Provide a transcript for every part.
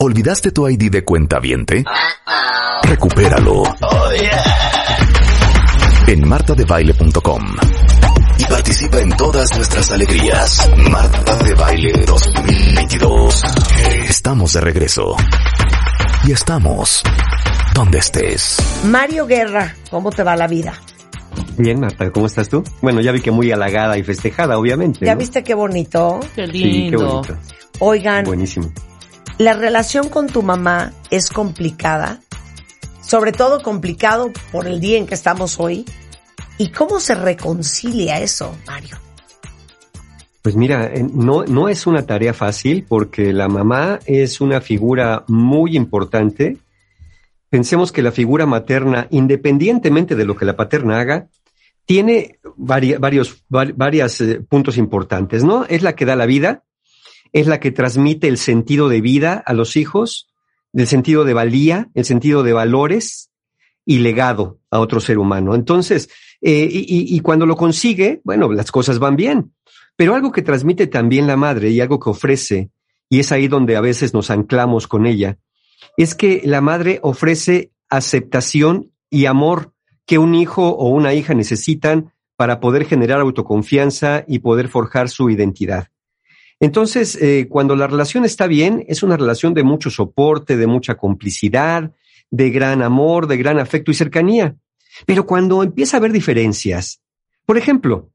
¿Olvidaste tu ID de cuenta viente? Recupéralo. En martadebaile.com. Y participa en todas nuestras alegrías. Marta de Baile 2022. Estamos de regreso. Y estamos donde estés. Mario Guerra, ¿cómo te va la vida? Bien, Marta, ¿cómo estás tú? Bueno, ya vi que muy halagada y festejada, obviamente. ¿Ya ¿no? viste qué bonito? Qué Sí, lindo. qué bonito. Oigan, Buenísimo. La relación con tu mamá es complicada, sobre todo complicado por el día en que estamos hoy. ¿Y cómo se reconcilia eso, Mario? Pues mira, eh, no, no es una tarea fácil porque la mamá es una figura muy importante. Pensemos que la figura materna, independientemente de lo que la paterna haga, tiene vari- varios var- varias, eh, puntos importantes, ¿no? Es la que da la vida, es la que transmite el sentido de vida a los hijos, el sentido de valía, el sentido de valores y legado a otro ser humano. Entonces, eh, y, y- cuando lo consigue, bueno, las cosas van bien. Pero algo que transmite también la madre y algo que ofrece, y es ahí donde a veces nos anclamos con ella, es que la madre ofrece aceptación y amor que un hijo o una hija necesitan para poder generar autoconfianza y poder forjar su identidad. Entonces, eh, cuando la relación está bien, es una relación de mucho soporte, de mucha complicidad, de gran amor, de gran afecto y cercanía. Pero cuando empieza a haber diferencias, por ejemplo,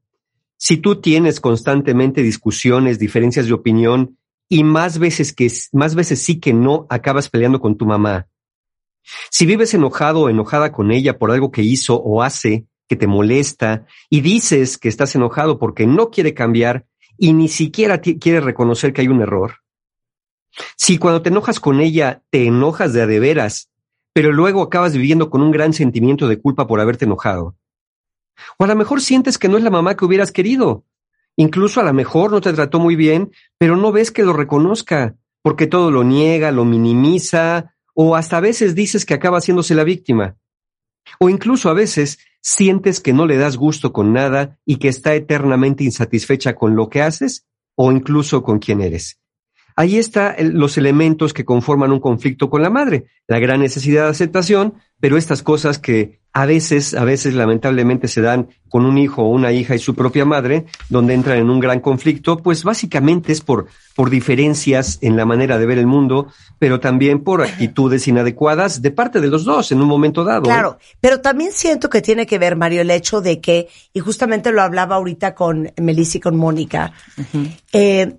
si tú tienes constantemente discusiones, diferencias de opinión y más veces que más veces sí que no acabas peleando con tu mamá. Si vives enojado o enojada con ella por algo que hizo o hace que te molesta y dices que estás enojado porque no quiere cambiar y ni siquiera quiere reconocer que hay un error. Si cuando te enojas con ella te enojas de a de veras, pero luego acabas viviendo con un gran sentimiento de culpa por haberte enojado. O a lo mejor sientes que no es la mamá que hubieras querido. Incluso a lo mejor no te trató muy bien, pero no ves que lo reconozca, porque todo lo niega, lo minimiza, o hasta a veces dices que acaba haciéndose la víctima. O incluso a veces sientes que no le das gusto con nada y que está eternamente insatisfecha con lo que haces o incluso con quién eres. Ahí están los elementos que conforman un conflicto con la madre, la gran necesidad de aceptación, pero estas cosas que a veces, a veces lamentablemente se dan con un hijo o una hija y su propia madre, donde entran en un gran conflicto, pues básicamente es por, por diferencias en la manera de ver el mundo, pero también por actitudes inadecuadas de parte de los dos en un momento dado. ¿eh? Claro, pero también siento que tiene que ver, Mario, el hecho de que, y justamente lo hablaba ahorita con Melissa y con Mónica, eh,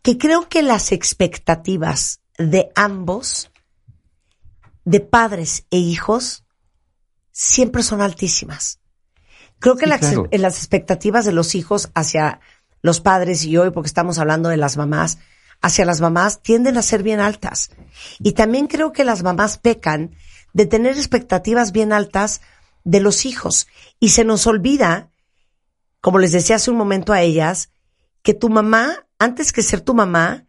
que creo que las expectativas de ambos, de padres e hijos, siempre son altísimas. Creo que Sí, las, claro. en las expectativas de los hijos hacia los padres y hoy, porque estamos hablando de las mamás, hacia las mamás tienden a ser bien altas. Y también creo que las mamás pecan de tener expectativas bien altas de los hijos. Y se nos olvida, como les decía hace un momento a ellas, que tu mamá, antes que ser tu mamá,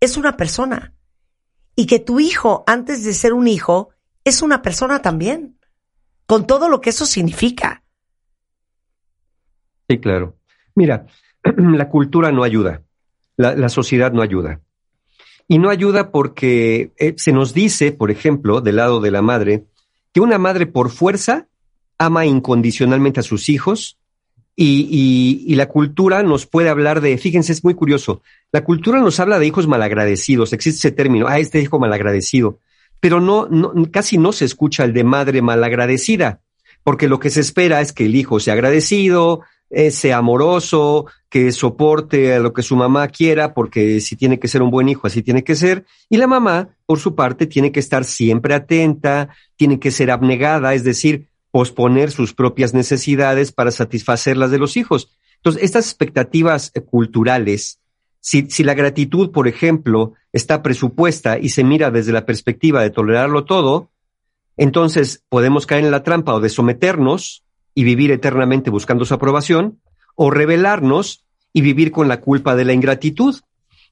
es una persona. Y que tu hijo, antes de ser un hijo, es una persona también. Con todo lo que eso significa. Sí, claro. Mira, la cultura no ayuda, la, sociedad no ayuda. Y no ayuda porque eh, se nos dice, por ejemplo, del lado de la madre, que una madre por fuerza ama incondicionalmente a sus hijos y, y- y la cultura nos puede hablar de, fíjense, es muy curioso, la cultura nos habla de hijos malagradecidos, existe ese término, ah, este hijo malagradecido, pero no, no casi no se escucha el de madre malagradecida, porque lo que se espera es que el hijo sea agradecido, eh, sea amoroso, que soporte a lo que su mamá quiera, porque si tiene que ser un buen hijo, así tiene que ser. Y la mamá, por su parte, tiene que estar siempre atenta, tiene que ser abnegada, es decir, posponer sus propias necesidades para satisfacer las de los hijos. Entonces, estas expectativas eh, culturales, si, si la gratitud, por ejemplo, está presupuesta y se mira desde la perspectiva de tolerarlo todo, entonces podemos caer en la trampa o de someternos y vivir eternamente buscando su aprobación, o rebelarnos y vivir con la culpa de la ingratitud.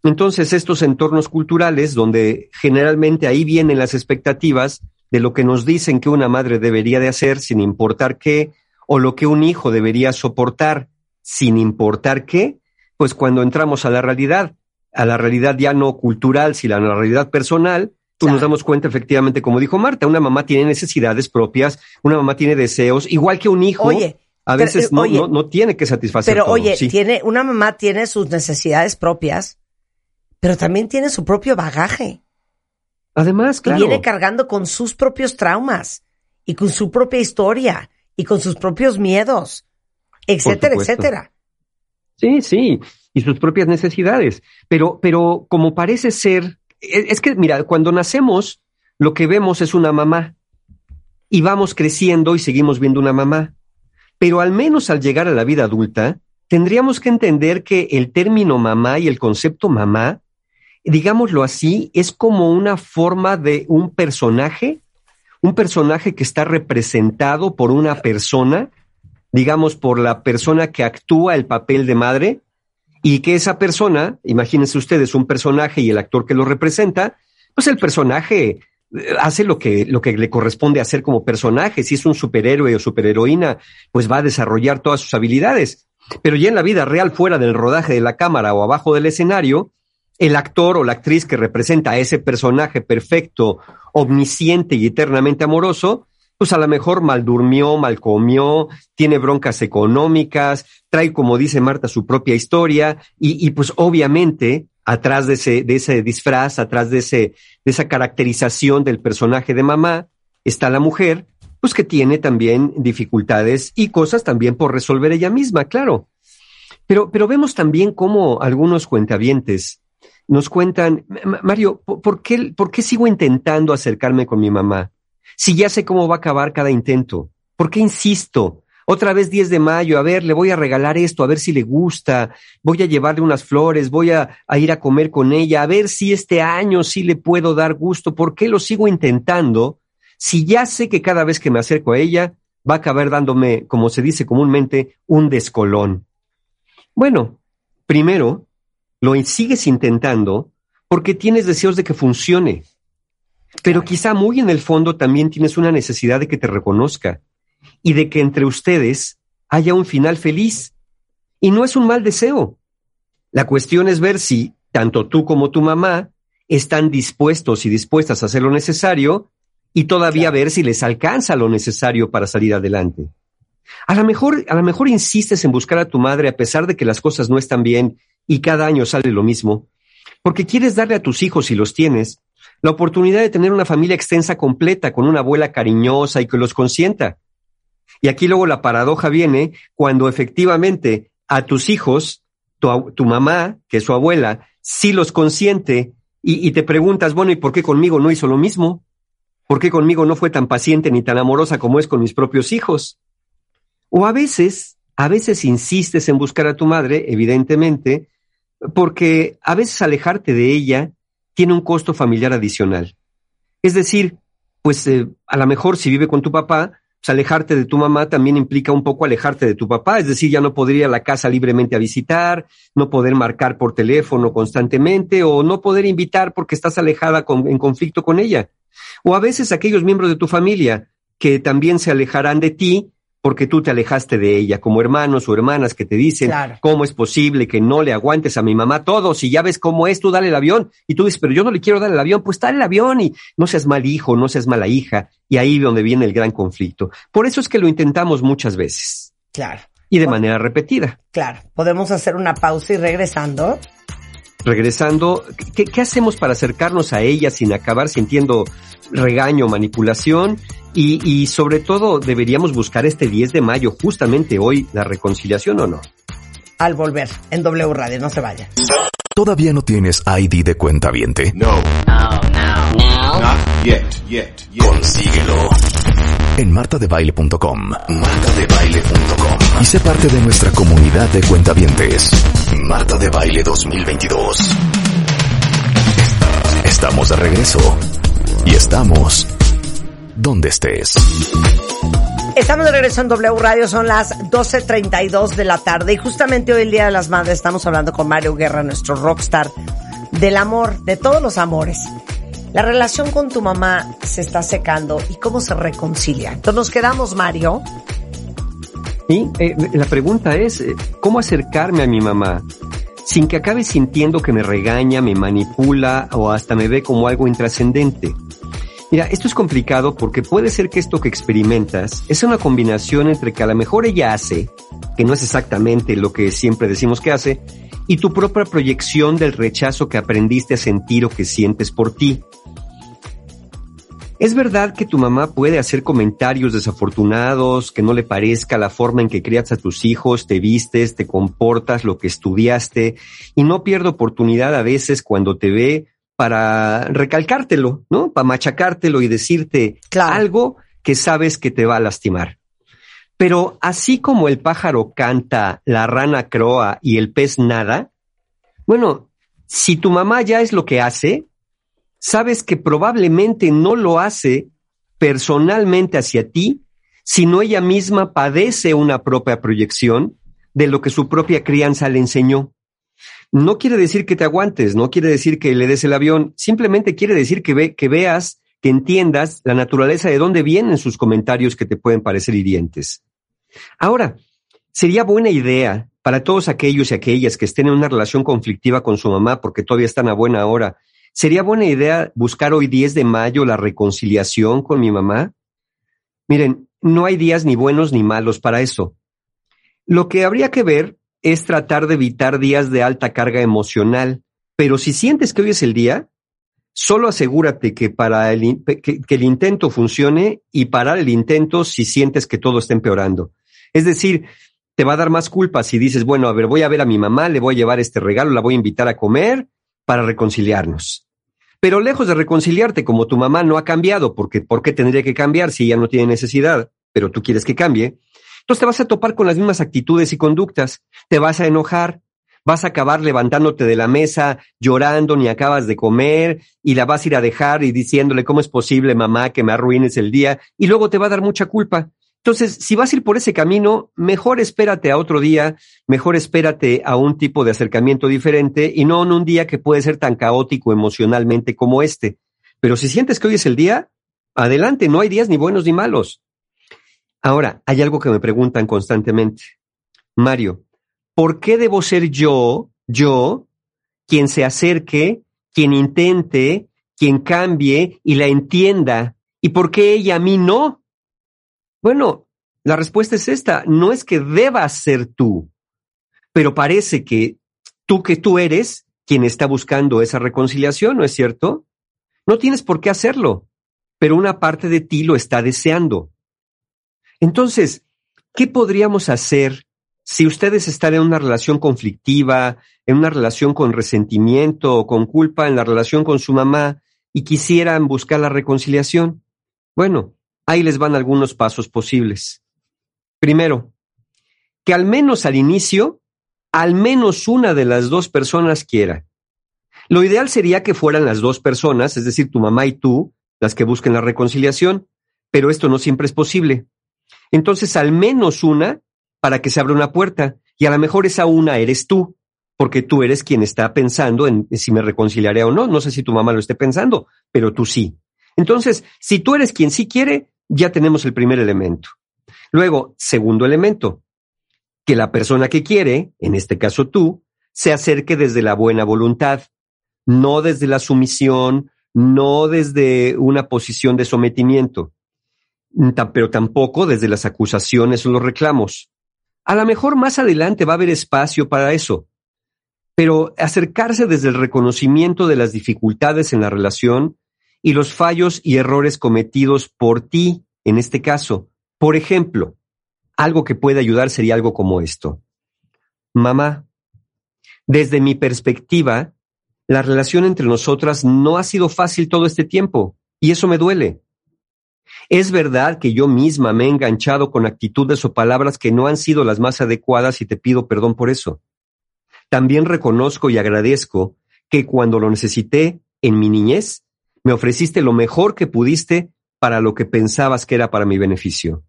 Entonces, estos entornos culturales, donde generalmente ahí vienen las expectativas de lo que nos dicen que una madre debería de hacer sin importar qué, o lo que un hijo debería soportar sin importar qué, pues cuando entramos a la realidad, a la realidad ya no cultural, sino a la realidad personal, pues nos damos cuenta efectivamente, como dijo Marta, una mamá tiene necesidades propias, una mamá tiene deseos, igual que un hijo. Oye, a veces no, no, no, tiene que satisfacer. Pero oye, tiene, una mamá tiene sus necesidades propias, pero también tiene su propio bagaje. Además, claro. Y viene cargando con sus propios traumas y con su propia historia y con sus propios miedos, etcétera, etcétera. Sí, sí, y sus propias necesidades. Pero, pero como parece ser, es, es que, mira, cuando nacemos, lo que vemos es una mamá y vamos creciendo y seguimos viendo una mamá. Pero al menos al llegar a la vida adulta, tendríamos que entender que el término mamá y el concepto mamá digámoslo así, es como una forma de un personaje, un personaje que está representado por una persona, digamos por la persona que actúa el papel de madre, y que esa persona, imagínense ustedes un personaje y el actor que lo representa, pues el personaje eh, hace lo que, lo que le corresponde hacer como personaje. Si es un superhéroe o superheroína, pues va a desarrollar todas sus habilidades. Pero ya en la vida real, fuera del rodaje de la cámara o abajo del escenario, el actor o la actriz que representa a ese personaje perfecto, omnisciente y eternamente amoroso, pues a lo mejor mal durmió, mal comió, tiene broncas económicas, trae, como dice Marta, su propia historia y, y pues obviamente atrás de ese, de ese disfraz, atrás de, ese, de esa caracterización del personaje de mamá, está la mujer, pues que tiene también dificultades y cosas también por resolver ella misma, claro. Pero, pero vemos también cómo algunos cuentavientes nos cuentan, Mario, ¿por qué, ¿por qué sigo intentando acercarme con mi mamá? Si ya sé cómo va a acabar cada intento, ¿por qué insisto? Otra vez 10 de mayo, a ver, le voy a regalar esto, a ver si le gusta, voy a llevarle unas flores, voy a, a, ir a comer con ella, a ver si este año sí le puedo dar gusto, ¿por qué lo sigo intentando? Si ya sé que cada vez que me acerco a ella, va a acabar dándome, como se dice comúnmente, un descolón. Bueno, primero, lo sigues intentando porque tienes deseos de que funcione. Pero quizá muy en el fondo también tienes una necesidad de que te reconozca y de que entre ustedes haya un final feliz. Y no es un mal deseo. La cuestión es ver si tanto tú como tu mamá están dispuestos y dispuestas a hacer lo necesario y todavía ver si les alcanza lo necesario para salir adelante. A lo mejor, a lo mejor insistes en buscar a tu madre a pesar de que las cosas no están bien y cada año sale lo mismo, porque quieres darle a tus hijos, si los tienes, la oportunidad de tener una familia extensa completa con una abuela cariñosa y que los consienta. Y aquí luego la paradoja viene cuando efectivamente a tus hijos, tu, mamá, que es su abuela, sí los consiente y, y te preguntas, bueno, ¿y por qué conmigo no hizo lo mismo? ¿Por qué conmigo no fue tan paciente ni tan amorosa como es con mis propios hijos? O a veces, a veces insistes en buscar a tu madre, evidentemente, porque a veces alejarte de ella tiene un costo familiar adicional. Es decir, pues eh, a lo mejor si vive con tu papá, pues alejarte de tu mamá también implica un poco alejarte de tu papá, es decir, ya no poder ir a la casa libremente a visitar, no poder marcar por teléfono constantemente o no poder invitar porque estás alejada en conflicto con ella. O a veces aquellos miembros de tu familia que también se alejarán de ti porque tú te alejaste de ella, como hermanos o hermanas que te dicen, Claro. ¿cómo es posible que no le aguantes a mi mamá todo? Si ya ves cómo es, tú dale el avión. Y tú dices, pero yo no le quiero dar el avión, pues dale el avión y no seas mal hijo, no seas mala hija. Y ahí es donde viene el gran conflicto. Por eso es que lo intentamos muchas veces Claro, y de Bueno. manera repetida. claro. Podemos hacer una pausa y regresando. Regresando, ¿qué, qué hacemos para acercarnos a ella sin acabar sintiendo regaño, manipulación? Y, y sobre todo, deberíamos buscar este 10 de mayo, justamente hoy, la reconciliación o no. Al volver en W Radio, no se vaya. ¿Todavía no tienes ID de cuenta viente? No. Not yet, yet, yet. Consíguelo en martadebaile.com. Martadebaile.com. Y sé parte de nuestra comunidad de cuentavientes. Marta de Baile 2022. Estamos de regreso. Y estamos donde estés. Estamos de regreso en W Radio, son las 12.32 de la tarde y justamente hoy el Día de las Madres estamos hablando con Mario Guerra, nuestro rockstar, del amor, de todos los amores. La relación con tu mamá se está secando y cómo se reconcilia. Entonces nos quedamos, Mario. Y eh, la pregunta es, eh, ¿cómo acercarme a mi mamá? Sin que acabe sintiendo que me regaña, me manipula o hasta me ve como algo intrascendente. Mira, esto es complicado porque puede ser que esto que experimentas es una combinación entre que a lo mejor ella hace, que no es exactamente lo que siempre decimos que hace, y tu propia proyección del rechazo que aprendiste a sentir o que sientes por ti. Es verdad que tu mamá puede hacer comentarios desafortunados, que no le parezca la forma en que crías a tus hijos, te vistes, te comportas, lo que estudiaste, y no pierde oportunidad a veces cuando te ve para recalcártelo, ¿no? Para machacártelo y decirte algo que sabes que te va a lastimar. Pero así como el pájaro canta, la rana croa y el pez nada, bueno, si tu mamá ya es lo que hace, sabes que probablemente no lo hace personalmente hacia ti, sino ella misma padece una propia proyección de lo que su propia crianza le enseñó. No quiere decir que te aguantes, no quiere decir que le des el avión, simplemente quiere decir que, ve, que veas, que entiendas la naturaleza de dónde vienen sus comentarios que te pueden parecer hirientes. Ahora, sería buena idea para todos aquellos y aquellas que estén en una relación conflictiva con su mamá porque todavía están a buena hora ¿Sería buena idea buscar hoy 10 de mayo la reconciliación con mi mamá? Miren, no hay días ni buenos ni malos para eso. Lo que habría que ver es tratar de evitar días de alta carga emocional, pero si sientes que hoy es el día, solo asegúrate que para el, que, el intento funcione y parar el intento si sientes que todo está empeorando. Es decir, te va a dar más culpa si dices, bueno, a ver, voy a ver a mi mamá, le voy a llevar este regalo, la voy a invitar a comer para reconciliarnos. Pero lejos de reconciliarte, como tu mamá no ha cambiado, porque ¿por qué tendría que cambiar si ella no tiene necesidad, pero tú quieres que cambie? Entonces te vas a topar con las mismas actitudes y conductas, te vas a enojar, vas a acabar levantándote de la mesa, llorando, ni acabas de comer, y la vas a ir a dejar y diciéndole cómo es posible, mamá, que me arruines el día, y luego te va a dar mucha culpa. Entonces, si vas a ir por ese camino, mejor espérate a otro día, mejor espérate a un tipo de acercamiento diferente y no en un día que puede ser tan caótico emocionalmente como este. Pero si sientes que hoy es el día, adelante, no hay días ni buenos ni malos. Ahora, hay algo que me preguntan constantemente. Mario, ¿por qué debo ser yo, yo, quien se acerque, quien intente, quien cambie y la entienda? ¿Y por qué ella a mí no? Bueno, la respuesta es esta. No es que debas ser tú, pero parece que tú que tú eres quien está buscando esa reconciliación, ¿no es cierto? No tienes por qué hacerlo, pero una parte de ti lo está deseando. Entonces, ¿qué podríamos hacer si ustedes están en una relación conflictiva, en una relación con resentimiento o con culpa en la relación con su mamá y quisieran buscar la reconciliación? Bueno, Ahí les van algunos pasos posibles. Primero, que al menos al inicio, al menos una de las dos personas quiera. Lo ideal sería que fueran las dos personas, es decir, tu mamá y tú, las que busquen la reconciliación, pero esto no siempre es posible. Entonces, al menos una para que se abra una puerta, y a lo mejor esa una eres tú, porque tú eres quien está pensando en si me reconciliaré o no. No sé si tu mamá lo esté pensando, pero tú sí. Entonces, si tú eres quien sí quiere, ya tenemos el primer elemento. Luego, segundo elemento, que la persona que quiere, en este caso tú, se acerque desde la buena voluntad, no desde la sumisión, no desde una posición de sometimiento, pero tampoco desde las acusaciones o los reclamos. A lo mejor más adelante va a haber espacio para eso, pero acercarse desde el reconocimiento de las dificultades en la relación y los fallos y errores cometidos por ti, en este caso. Por ejemplo, algo que puede ayudar sería algo como esto. Mamá, desde mi perspectiva, la relación entre nosotras no ha sido fácil todo este tiempo y eso me duele. Es verdad que yo misma me he enganchado con actitudes o palabras que no han sido las más adecuadas y te pido perdón por eso. También reconozco y agradezco que cuando lo necesité en mi niñez, me ofreciste lo mejor que pudiste para lo que pensabas que era para mi beneficio.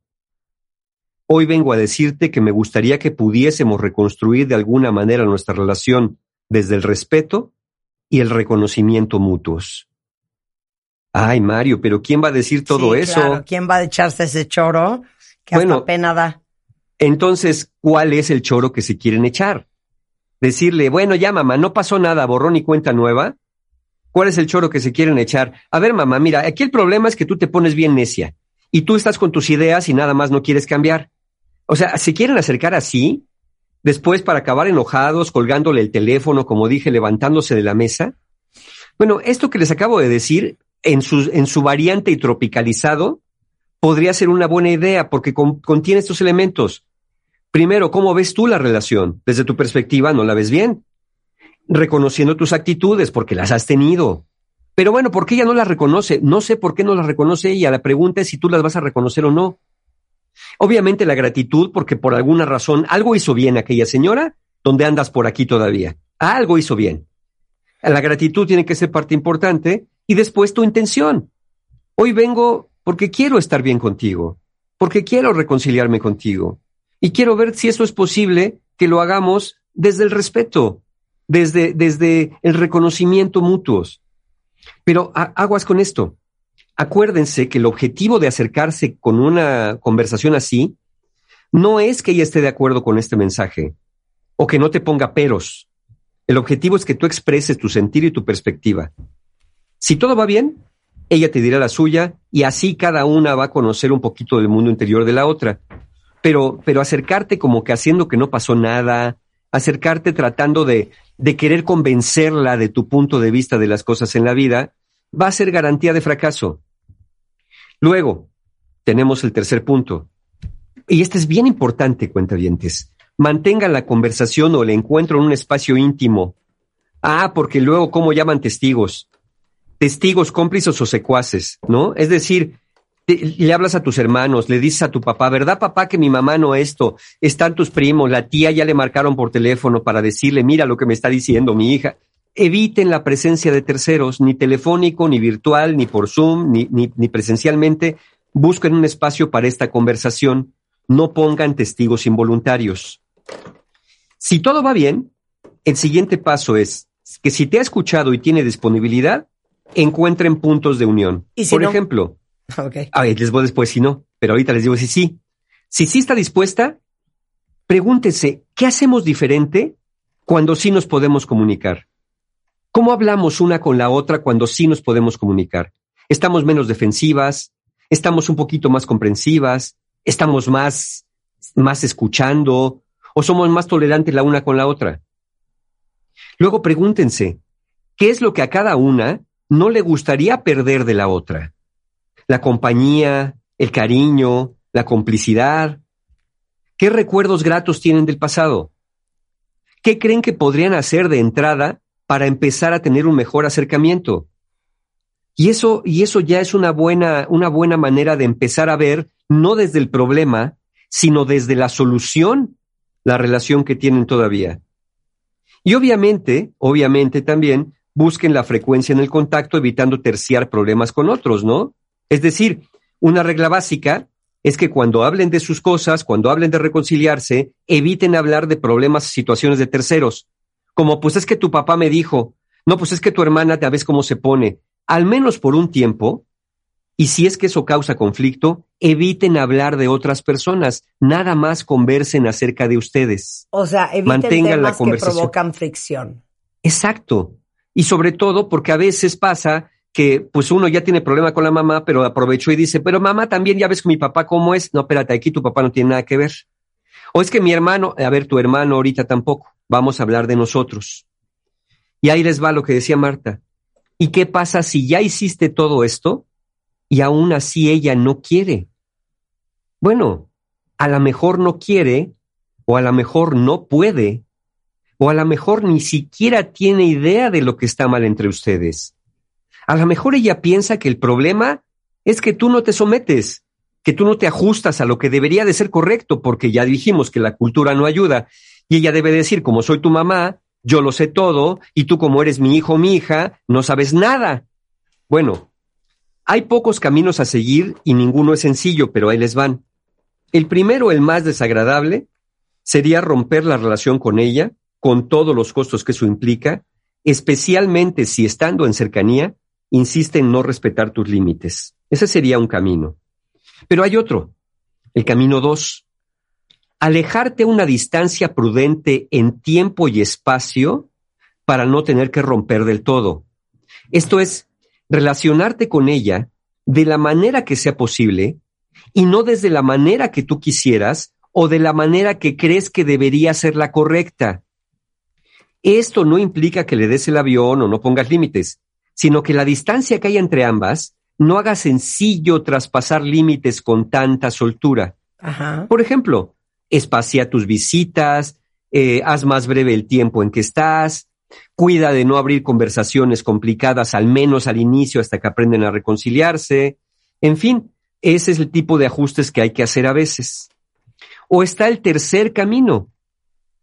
Hoy vengo a decirte que me gustaría que pudiésemos reconstruir de alguna manera nuestra relación desde el respeto y el reconocimiento mutuos. Ay, Mario, pero ¿quién va a decir todo eso? ¿quién va a echarse ese choro que hasta pena da? Entonces, ¿cuál es el choro que se quieren echar? decirle, bueno, ya mamá, no pasó nada, borrón y cuenta nueva. ¿Cuál es el choro que se quieren echar? A ver, mamá, mira, aquí el problema es que tú te pones bien necia y tú estás con tus ideas y nada más no quieres cambiar. O sea, se quieren acercar así, después para acabar enojados, colgándole el teléfono, como dije, levantándose de la mesa. Bueno, esto que les acabo de decir, en su, en su variante y tropicalizado, podría ser una buena idea porque contiene estos elementos. Primero, ¿cómo ves tú la relación? Desde tu perspectiva, no la ves bien. Reconociendo tus actitudes porque las has tenido. Pero bueno, ¿por qué ella no las reconoce? No sé por qué no las reconoce ella. La pregunta es si tú las vas a reconocer o no. Obviamente la gratitud porque por alguna razón algo hizo bien aquella señora donde andas por aquí todavía. Algo hizo bien. La gratitud tiene que ser parte importante y después tu intención. Hoy vengo porque quiero estar bien contigo, porque quiero reconciliarme contigo y quiero ver si eso es posible que lo hagamos desde el respeto, desde, desde el reconocimiento mutuos. Pero aguas con esto. Acuérdense que el objetivo de acercarse con una conversación así no es que ella esté de acuerdo con este mensaje o que no te ponga peros. El objetivo es que tú expreses tu sentir y tu perspectiva. Si todo va bien, ella te dirá la suya y así cada una va a conocer un poquito del mundo interior de la otra. Pero, pero acercarte como que haciendo que no pasó nada, acercarte tratando de, de querer convencerla de tu punto de vista de las cosas en la vida, va a ser garantía de fracaso. Luego, tenemos el tercer punto. Y este es bien importante, cuentavientes. Mantengan la conversación o el encuentro en un espacio íntimo. Ah, porque luego, ¿cómo llaman testigos? Testigos, cómplices o secuaces, ¿no? Es decir, le hablas a tus hermanos, le dices a tu papá, ¿verdad papá que mi mamá no esto? Están tus primos, la tía ya le marcaron por teléfono para decirle, mira lo que me está diciendo mi hija eviten la presencia de terceros, ni telefónico, ni virtual, ni por Zoom, ni, ni, presencialmente. Busquen un espacio para esta conversación. No pongan testigos involuntarios. Si todo va bien, el siguiente paso es que si te ha escuchado y tiene disponibilidad, encuentren puntos de unión. por ejemplo, okay. a ver, les voy después si no, pero ahorita les digo si sí. Si sí está dispuesta, pregúntese, ¿qué hacemos diferente cuando sí nos podemos comunicar? ¿Cómo hablamos una con la otra cuando sí nos podemos comunicar? ¿Estamos menos defensivas? ¿Estamos un poquito más comprensivas? ¿Estamos más, más escuchando? ¿O somos más tolerantes la una con la otra? Luego pregúntense, ¿qué es lo que a cada una no le gustaría perder de la otra? La compañía, el cariño, la complicidad. ¿Qué recuerdos gratos tienen del pasado? ¿Qué creen que podrían hacer de entrada para empezar a tener un mejor acercamiento. Y eso, y eso ya es una buena, una buena manera de empezar a ver, no desde el problema, sino desde la solución, la relación que tienen todavía. Y obviamente, obviamente también busquen la frecuencia en el contacto, evitando terciar problemas con otros, ¿no? Es decir, una regla básica es que cuando hablen de sus cosas, cuando hablen de reconciliarse, eviten hablar de problemas, situaciones de terceros como pues es que tu papá me dijo, no, pues es que tu hermana te ves cómo se pone, al menos por un tiempo, y si es que eso causa conflicto, eviten hablar de otras personas, nada más conversen acerca de ustedes. O sea, eviten Mantengan temas la conversación. que provocan fricción. Exacto. Y sobre todo porque a veces pasa que pues uno ya tiene problema con la mamá, pero aprovechó y dice, pero mamá también ya ves que mi papá cómo es. No, espérate, aquí tu papá no tiene nada que ver. O es que mi hermano, a ver, tu hermano ahorita tampoco vamos a hablar de nosotros. Y ahí les va lo que decía Marta. ¿Y qué pasa si ya hiciste todo esto y aún así ella no quiere? Bueno, a lo mejor no quiere, o a lo mejor no puede, o a lo mejor ni siquiera tiene idea de lo que está mal entre ustedes. A lo mejor ella piensa que el problema es que tú no te sometes, que tú no te ajustas a lo que debería de ser correcto, porque ya dijimos que la cultura no ayuda y ella debe decir, como soy tu mamá, yo lo sé todo, y tú como eres mi hijo o mi hija, no sabes nada. Bueno, hay pocos caminos a seguir y ninguno es sencillo, pero ahí les van. El primero, el más desagradable, sería romper la relación con ella, con todos los costos que eso implica, especialmente si estando en cercanía, insiste en no respetar tus límites. Ese sería un camino. Pero hay otro, el camino dos, alejarte una distancia prudente en tiempo y espacio para no tener que romper del todo. Esto es, relacionarte con ella de la manera que sea posible y no desde la manera que tú quisieras o de la manera que crees que debería ser la correcta. Esto no implica que le des el avión o no pongas límites, sino que la distancia que hay entre ambas no haga sencillo traspasar límites con tanta soltura. Por ejemplo, espacia tus visitas, eh, haz más breve el tiempo en que estás, cuida de no abrir conversaciones complicadas, al menos al inicio, hasta que aprenden a reconciliarse. En fin, ese es el tipo de ajustes que hay que hacer a veces. O está el tercer camino,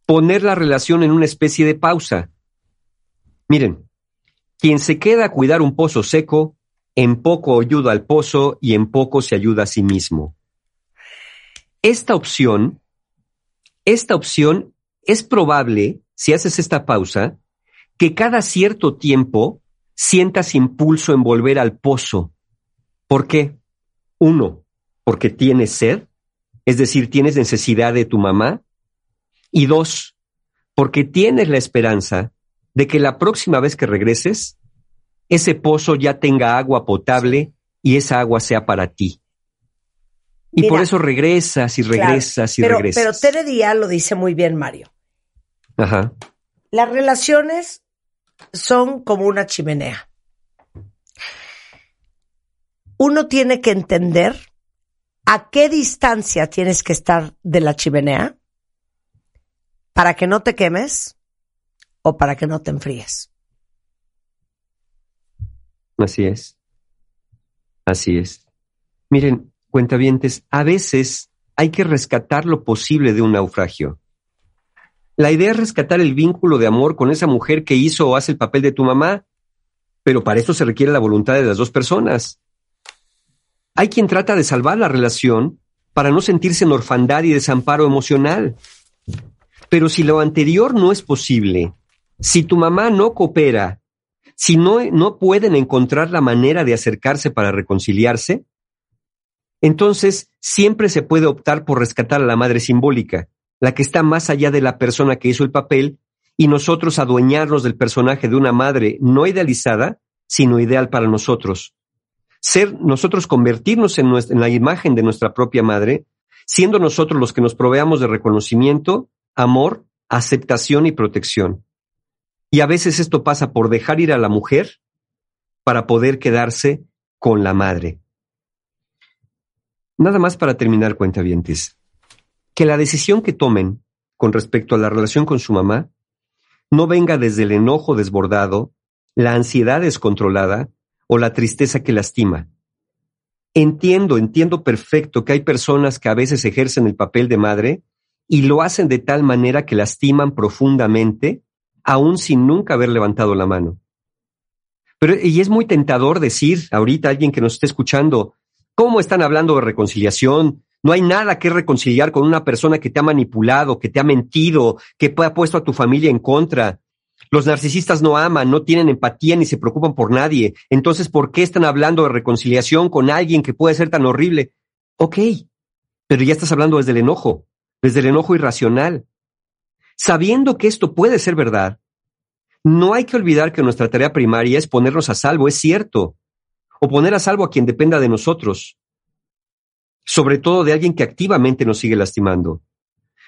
poner la relación en una especie de pausa. Miren, quien se queda a cuidar un pozo seco, en poco ayuda al pozo y en poco se ayuda a sí mismo. Esta opción esta opción es probable, si haces esta pausa, que cada cierto tiempo sientas impulso en volver al pozo. ¿Por qué? Uno, porque tienes sed, es decir, tienes necesidad de tu mamá. Y dos, porque tienes la esperanza de que la próxima vez que regreses, ese pozo ya tenga agua potable y esa agua sea para ti. Y por eso regresas y regresas y regresas. Pero Tere Díaz lo dice muy bien, Mario. Ajá. Las relaciones son como una chimenea. Uno tiene que entender a qué distancia tienes que estar de la chimenea para que no te quemes o para que no te enfríes. Así es. Así es. Miren, cuentavientes, a veces hay que rescatar lo posible de un naufragio. La idea es rescatar el vínculo de amor con esa mujer que hizo o hace el papel de tu mamá, pero para eso se requiere la voluntad de las dos personas. Hay quien trata de salvar la relación para no sentirse en orfandad y desamparo emocional. Pero si lo anterior no es posible, si tu mamá no coopera, si no, no pueden encontrar la manera de acercarse para reconciliarse, entonces siempre se puede optar por rescatar a la madre simbólica, la que está más allá de la persona que hizo el papel, y nosotros adueñarnos del personaje de una madre no idealizada, sino ideal para nosotros. Ser nosotros convertirnos en, en la imagen de nuestra propia madre, siendo nosotros los que nos proveamos de reconocimiento, amor, aceptación y protección. Y a veces esto pasa por dejar ir a la mujer para poder quedarse con la madre. Nada más para terminar, cuentavientes. Que la decisión que tomen con respecto a la relación con su mamá no venga desde el enojo desbordado, la ansiedad descontrolada o la tristeza que lastima. Entiendo, entiendo perfecto que hay personas que a veces ejercen el papel de madre y lo hacen de tal manera que lastiman profundamente, aún sin nunca haber levantado la mano. Pero, y es muy tentador decir ahorita a alguien que nos esté escuchando, ¿Cómo están hablando de reconciliación? No hay nada que reconciliar con una persona que te ha manipulado, que te ha mentido, que ha puesto a tu familia en contra. Los narcisistas no aman, no tienen empatía ni se preocupan por nadie. Entonces, ¿por qué están hablando de reconciliación con alguien que puede ser tan horrible? Ok, pero ya estás hablando desde el enojo, desde el enojo irracional. Sabiendo que esto puede ser verdad, no hay que olvidar que nuestra tarea primaria es ponernos a salvo, es cierto, o poner a salvo a quien dependa de nosotros, sobre todo de alguien que activamente nos sigue lastimando.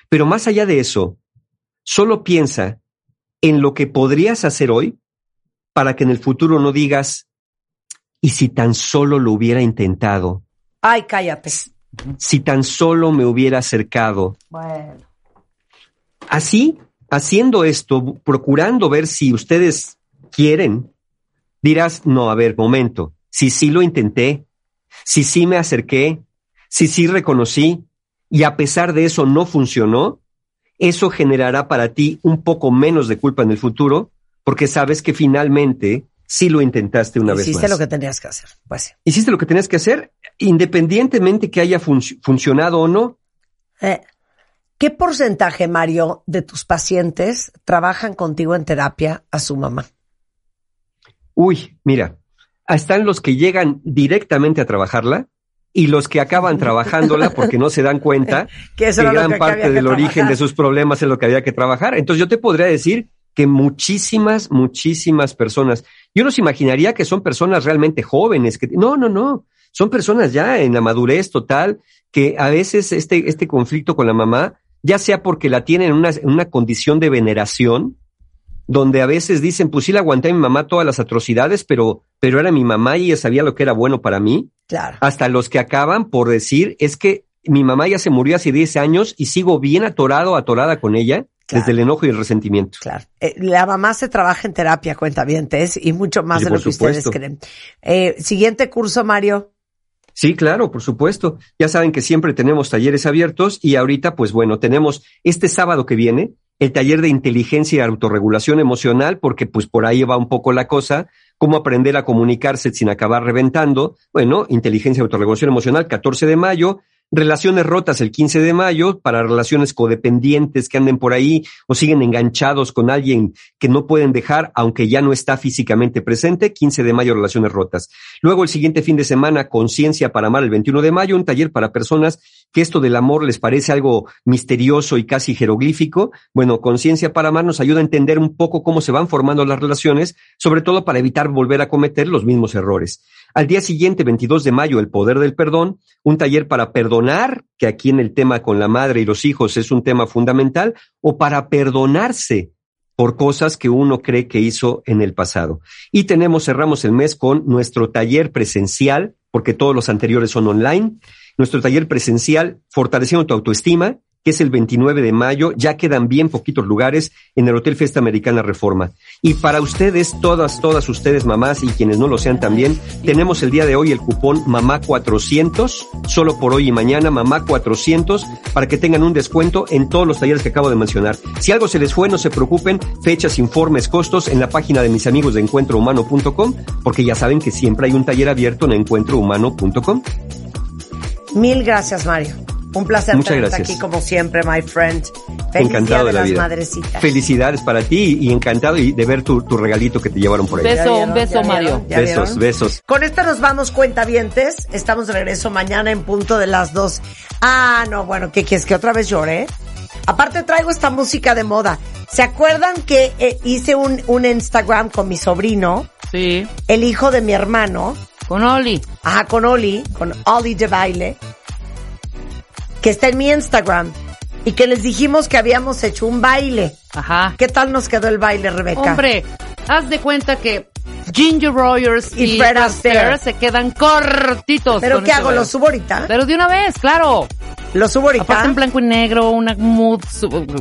Pero más allá de eso, solo piensa en lo que podrías hacer hoy para que en el futuro no digas, ¿y si tan solo lo hubiera intentado? Ay, cállate. Si tan solo me hubiera acercado. Bueno. Así, haciendo esto, procurando ver si ustedes quieren, dirás, no, a ver, momento si sí lo intenté, si sí me acerqué, si sí reconocí y a pesar de eso no funcionó, eso generará para ti un poco menos de culpa en el futuro porque sabes que finalmente sí lo intentaste una vez más. Hiciste lo que tenías que hacer. Pues. Hiciste lo que tenías que hacer independientemente que haya funcionado o no. Eh, ¿Qué porcentaje, Mario, de tus pacientes trabajan contigo en terapia a su mamá? Uy, mira, están los que llegan directamente a trabajarla y los que acaban trabajándola porque no se dan cuenta Que gran que parte que del origen de sus problemas es lo que había que trabajar. Entonces yo te podría decir que muchísimas, muchísimas personas, yo nos imaginaría que son personas realmente jóvenes, que no, no, no, son personas ya en la madurez total, que a veces este, este conflicto con la mamá, ya sea porque la tienen en una, en una condición de veneración, donde a veces dicen, pues sí la aguanté a mi mamá todas las atrocidades, pero, pero era mi mamá y ella sabía lo que era bueno para mí, Claro. hasta los que acaban por decir, es que mi mamá ya se murió hace 10 años y sigo bien atorado, atorada con ella, Claro. desde el enojo y el resentimiento. Claro. Eh, la mamá se trabaja en terapia, cuentavientes, y mucho más Sí, de lo que ustedes creen. Eh, siguiente curso, Mario. Sí, claro, por supuesto. Ya saben que siempre tenemos talleres abiertos y ahorita, pues bueno, tenemos este sábado que viene el taller de inteligencia y autorregulación emocional, porque pues por ahí va un poco la cosa, cómo aprender a comunicarse sin acabar reventando. Bueno, inteligencia y autorregulación emocional, 14 de mayo. Relaciones rotas el 15 de mayo para relaciones codependientes que anden por ahí o siguen enganchados con alguien que no pueden dejar aunque ya no está físicamente presente. 15 de mayo relaciones rotas. Luego el siguiente fin de semana, Conciencia para Amar el 21 de mayo, un taller para personas que esto del amor les parece algo misterioso y casi jeroglífico. Bueno, Conciencia para Amar nos ayuda a entender un poco cómo se van formando las relaciones, sobre todo para evitar volver a cometer los mismos errores. Al día siguiente, 22 de mayo, El Poder del Perdón, un taller para perdonar, que aquí en el tema con la madre y los hijos es un tema fundamental, o para perdonarse por cosas que uno cree que hizo en el pasado. Y tenemos, cerramos el mes con nuestro taller presencial, porque todos los anteriores son online, nuestro taller presencial, Fortaleciendo tu autoestima, que es el 29 de mayo, ya quedan bien poquitos lugares en el Hotel Fiesta Americana Reforma. Y para ustedes, todas, todas ustedes, mamás y quienes no lo sean también, tenemos el día de hoy el cupón Mamá 400, solo por hoy y mañana, Mamá 400, para que tengan un descuento en todos los talleres que acabo de mencionar. Si algo se les fue, no se preocupen, fechas, informes, costos en la página de mis amigos de encuentrohumano.com, porque ya saben que siempre hay un taller abierto en encuentrohumano.com. Mil gracias, Mario. Un placer Muchas tenerte gracias. aquí como siempre, my friend. Feliz encantado día de la las vida. madrecitas. Felicidades para ti y encantado y de ver tu, tu regalito que te llevaron por ahí. Beso, un beso, ¿Ya Mario. Besos, vieron? besos. Con esto nos vamos, cuentavientes. Estamos de regreso mañana en punto de las dos. Ah, no, bueno, ¿qué quieres? ¿Que otra vez llore? Aparte traigo esta música de moda. ¿Se acuerdan que eh, hice un, un Instagram con mi sobrino, Sí. el hijo de mi hermano? Con Oli. Ajá, con Oli, con Oli de baile, que está en mi Instagram y que les dijimos que habíamos hecho un baile. Ajá. ¿Qué tal nos quedó el baile, Rebeca? Hombre, haz de cuenta que Ginger Rogers Y y, Fred Astaire. Se quedan cortitos. ¿Pero qué hago? baile. ¿Lo subo ahorita? Pero de una vez, claro. ¿Lo subo ahorita? Aparte en blanco y negro, una mood,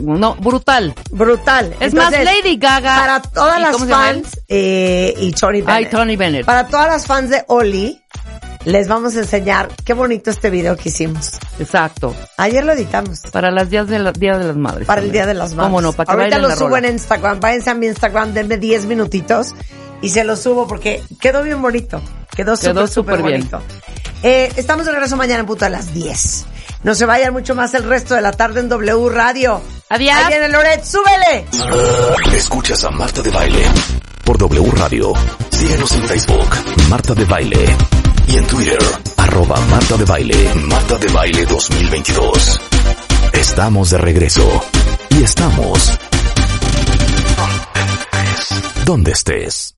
no, brutal. Brutal. Es más, Lady Gaga. Para todas ¿y las fans eh, y Tony Bennett. Ay, Tony Bennett. Para todas las fans de Oli, les vamos a enseñar qué bonito este video que hicimos. Exacto. Ayer lo editamos. Para las días de la, Día de las Madres. Para el. Día de las Madres. Cómo no, para que Ahorita lo subo rola. en Instagram. Váyanse a mi Instagram, denme 10 minutitos y se lo subo porque quedó bien bonito. Quedó súper, Quedó súper bonito. Eh, estamos de regreso mañana en punto a las 10. No se vayan mucho más el resto de la tarde en W Radio. Adiós. Ahí viene Loret, súbele. Escuchas a Marta de Baile por W Radio. Síguenos en Facebook, Marta de Baile. Y en Twitter, arroba Marta de Baile, Marta de Baile 2022. Estamos de regreso. Y estamos... Donde estés.